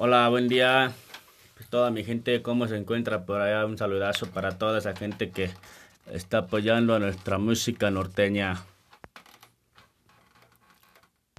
Hola, buen día. Pues toda mi gente, ¿cómo se encuentra por allá? Un saludazo para toda esa gente que está apoyando a nuestra música norteña.